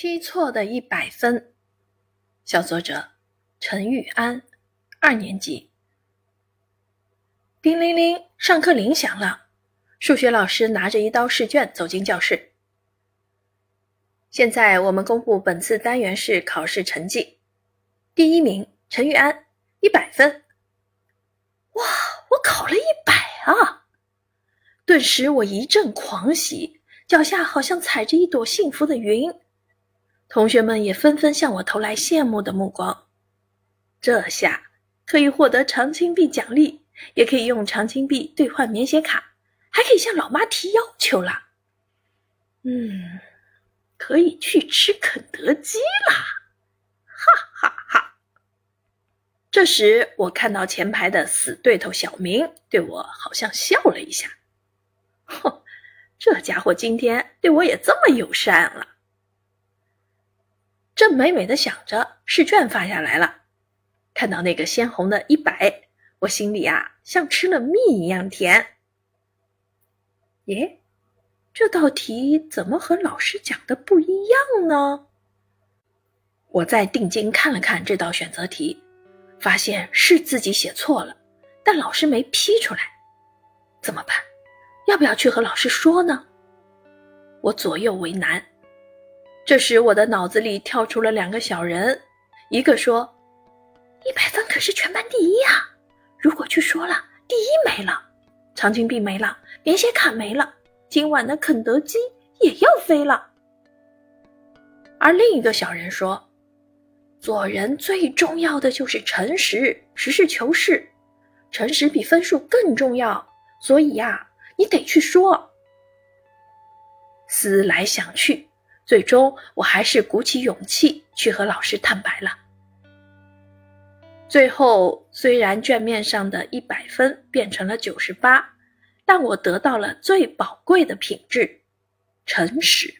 批错的一百分，小作者陈玉安，二年级。叮铃铃，上课铃响了。数学老师拿着一道试卷走进教室。现在我们公布本次单元试考试成绩。第一名陈玉安，一百分。哇，我考了一百啊！顿时我一阵狂喜，脚下好像踩着一朵幸福的云。同学们也纷纷向我投来羡慕的目光。这下可以获得长青币奖励，也可以用长青币兑换免写卡，还可以向老妈提要求了。嗯，可以去吃肯德基啦！哈哈哈。这时，我看到前排的死对头小明对我好像笑了一下。哼，这家伙今天对我也这么友善了。正美美的想着，试卷发下来了。看到那个鲜红的一百，我心里啊像吃了蜜一样甜。耶，这道题怎么和老师讲的不一样呢？我再定睛看了看这道选择题，发现是自己写错了，但老师没批出来。怎么办？要不要去和老师说呢？我左右为难。这时，我的脑子里跳出了两个小人，一个说：“一百分可是全班第一啊！如果去说了，第一没了，长青币没了，连写卡没了，今晚的肯德基也要飞了。”而另一个小人说：“做人最重要的就是诚实，实事求是，诚实比分数更重要，所以呀，你得去说。”思来想去。最终，我还是鼓起勇气去和老师坦白了。最后，虽然卷面上的一百分变成了九十八，但我得到了最宝贵的品质——诚实。